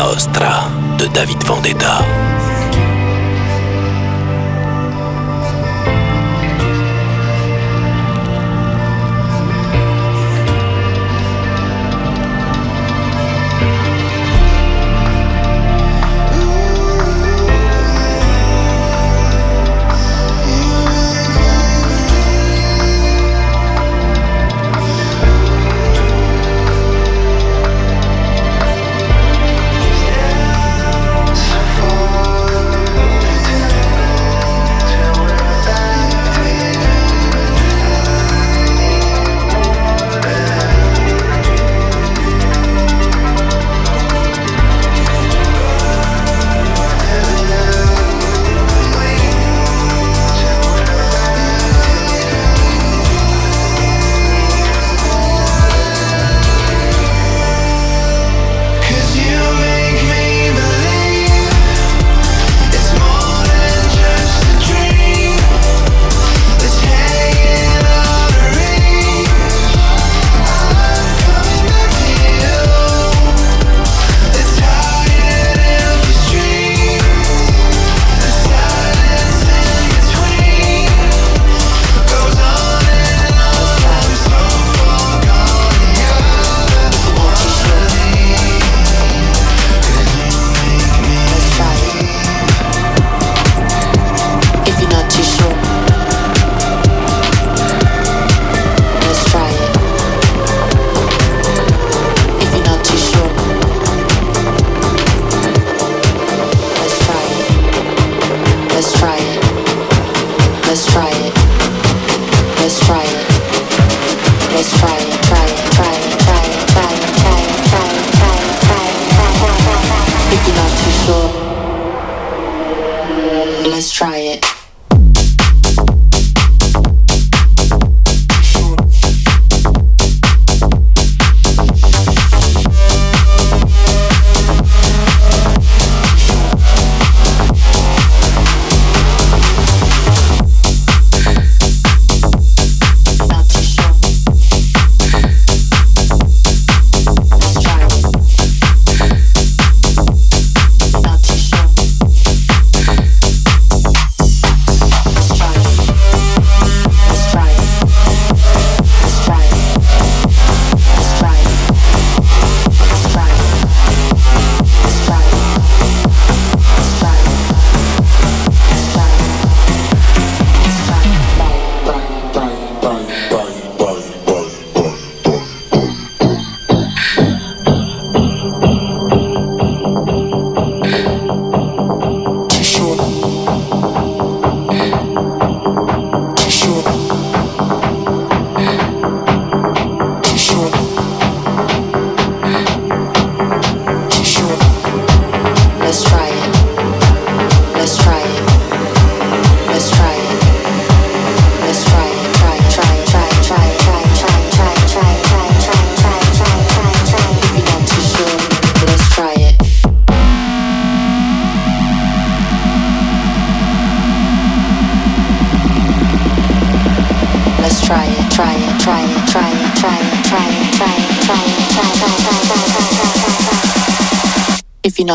Nostra de David Vendetta.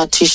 T-shirt.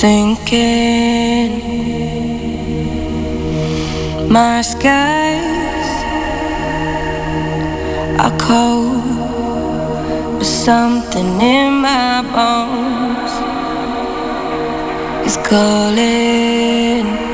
sinking. My skies are cold, but something in my bones is calling.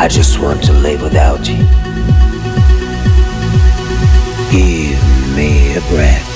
I just want to live without you. Give me a breath.